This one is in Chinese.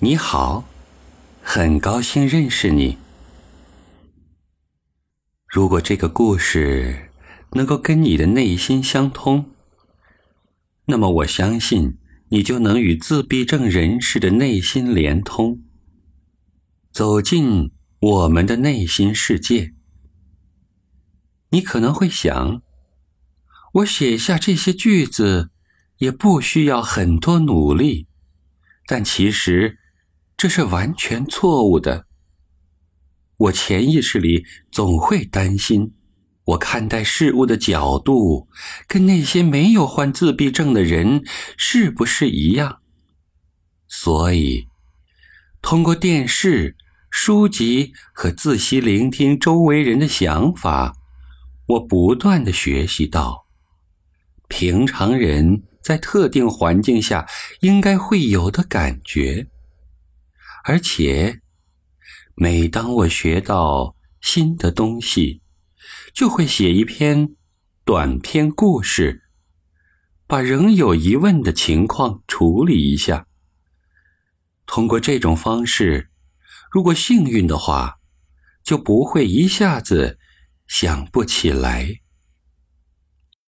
你好，很高兴认识你。如果这个故事能够跟你的内心相通，那么我相信你就能与自闭症人士的内心连通，走进我们的内心世界。你可能会想，我写下这些句子也不需要很多努力，但其实。这是完全错误的。我潜意识里总会担心，我看待事物的角度跟那些没有患自闭症的人是不是一样。所以，通过电视、书籍和仔细聆听周围人的想法，我不断的学习到，平常人在特定环境下应该会有的感觉。而且，每当我学到新的东西，就会写一篇短篇故事，把仍有疑问的情况处理一下。通过这种方式，如果幸运的话，就不会一下子想不起来。